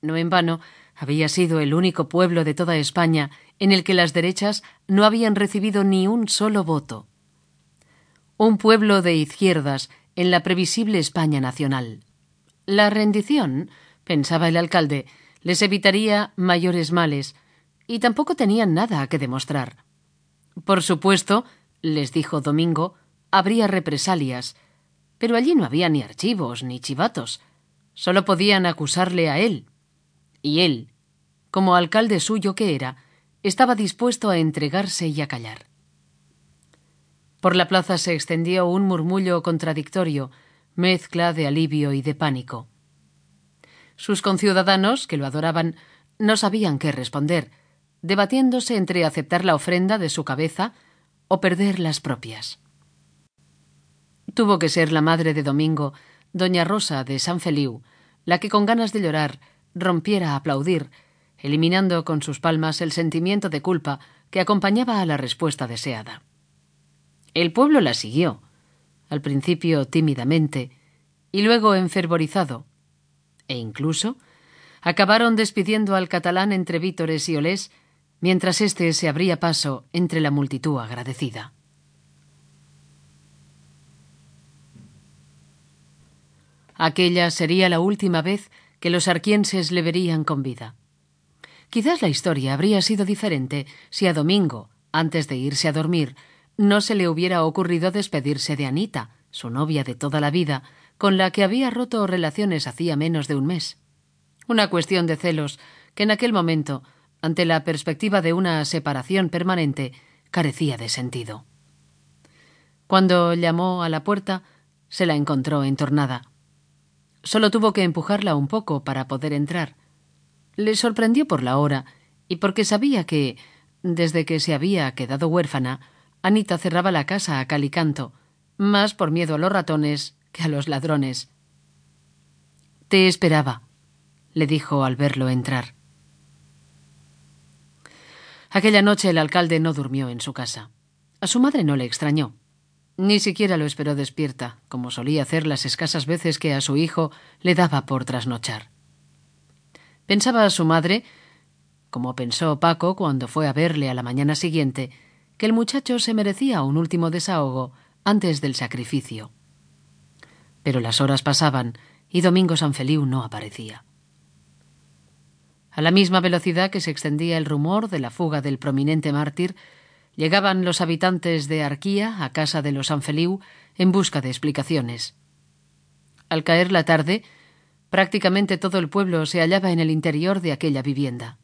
No en vano había sido el único pueblo de toda España en el que las derechas no habían recibido ni un solo voto. Un pueblo de izquierdas en la previsible España nacional. La rendición, pensaba el alcalde, les evitaría mayores males, y tampoco tenían nada que demostrar. Por supuesto, les dijo Domingo, habría represalias, pero allí no había ni archivos ni chivatos. Solo podían acusarle a él. Y él, como alcalde suyo que era, estaba dispuesto a entregarse y a callar. Por la plaza se extendió un murmullo contradictorio, mezcla de alivio y de pánico. Sus conciudadanos, que lo adoraban, no sabían qué responder, debatiéndose entre aceptar la ofrenda de su cabeza o perder las propias. Tuvo que ser la madre de Domingo, doña Rosa de San Feliu, la que con ganas de llorar rompiera a aplaudir, eliminando con sus palmas el sentimiento de culpa que acompañaba a la respuesta deseada. El pueblo la siguió, al principio tímidamente, y luego enfervorizado, e incluso acabaron despidiendo al catalán entre vítores y olés, mientras éste se abría paso entre la multitud agradecida. Aquella sería la última vez que los arquienses le verían con vida. Quizás la historia habría sido diferente si a Domingo, antes de irse a dormir, no se le hubiera ocurrido despedirse de Anita, su novia de toda la vida, con la que había roto relaciones hacía menos de un mes. Una cuestión de celos que en aquel momento, ante la perspectiva de una separación permanente, carecía de sentido. Cuando llamó a la puerta, se la encontró entornada. Solo tuvo que empujarla un poco para poder entrar. Le sorprendió por la hora y porque sabía que, desde que se había quedado huérfana, Anita cerraba la casa a cal y canto, más por miedo a los ratones que a los ladrones. Te esperaba, le dijo al verlo entrar. Aquella noche el alcalde no durmió en su casa. A su madre no le extrañó. Ni siquiera lo esperó despierta, como solía hacer las escasas veces que a su hijo le daba por trasnochar. Pensaba a su madre, como pensó Paco cuando fue a verle a la mañana siguiente, que el muchacho se merecía un último desahogo antes del sacrificio. Pero las horas pasaban y Domingo Sanfeliu no aparecía. A la misma velocidad que se extendía el rumor de la fuga del prominente mártir, Llegaban los habitantes de Arquía a casa de los Sanfeliu en busca de explicaciones. Al caer la tarde, prácticamente todo el pueblo se hallaba en el interior de aquella vivienda.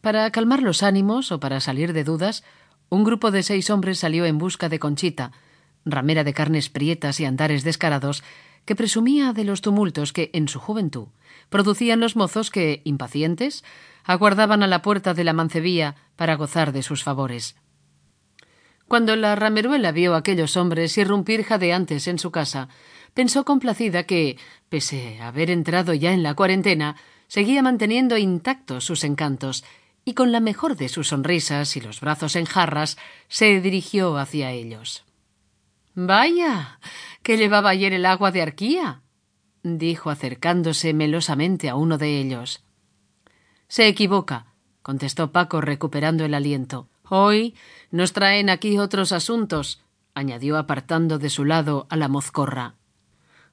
Para calmar los ánimos o para salir de dudas, un grupo de seis hombres salió en busca de Conchita, ramera de carnes prietas y andares descarados, que presumía de los tumultos que, en su juventud, producían los mozos que, impacientes, aguardaban a la puerta de la mancebía para gozar de sus favores. Cuando la rameruela vio a aquellos hombres irrumpir jadeantes en su casa, pensó complacida que, pese a haber entrado ya en la cuarentena, seguía manteniendo intactos sus encantos, y con la mejor de sus sonrisas y los brazos en jarras, se dirigió hacia ellos. Vaya, que llevaba ayer el agua de Arquía, dijo acercándose melosamente a uno de ellos. Se equivoca, contestó Paco recuperando el aliento. Hoy nos traen aquí otros asuntos, añadió apartando de su lado a la mozcorra.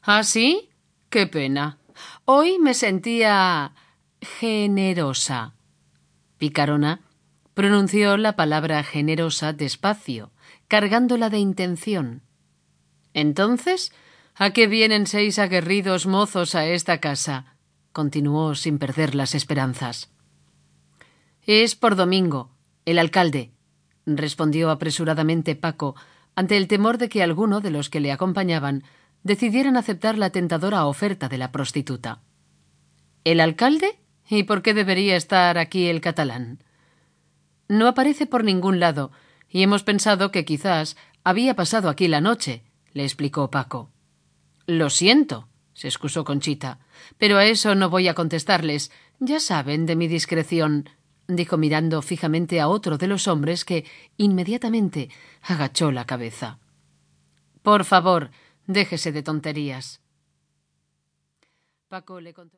¿Ah, sí? Qué pena. Hoy me sentía generosa. Picarona pronunció la palabra generosa despacio, cargándola de intención. Entonces, ¿a qué vienen seis aguerridos mozos a esta casa? continuó sin perder las esperanzas. Es por Domingo, el alcalde, respondió apresuradamente Paco, ante el temor de que alguno de los que le acompañaban decidieran aceptar la tentadora oferta de la prostituta. ¿El alcalde? ¿Y por qué debería estar aquí el catalán? No aparece por ningún lado, y hemos pensado que quizás había pasado aquí la noche, le explicó Paco. Lo siento, se excusó Conchita. Pero a eso no voy a contestarles. Ya saben de mi discreción, dijo mirando fijamente a otro de los hombres que inmediatamente agachó la cabeza. Por favor, déjese de tonterías. Paco le contó.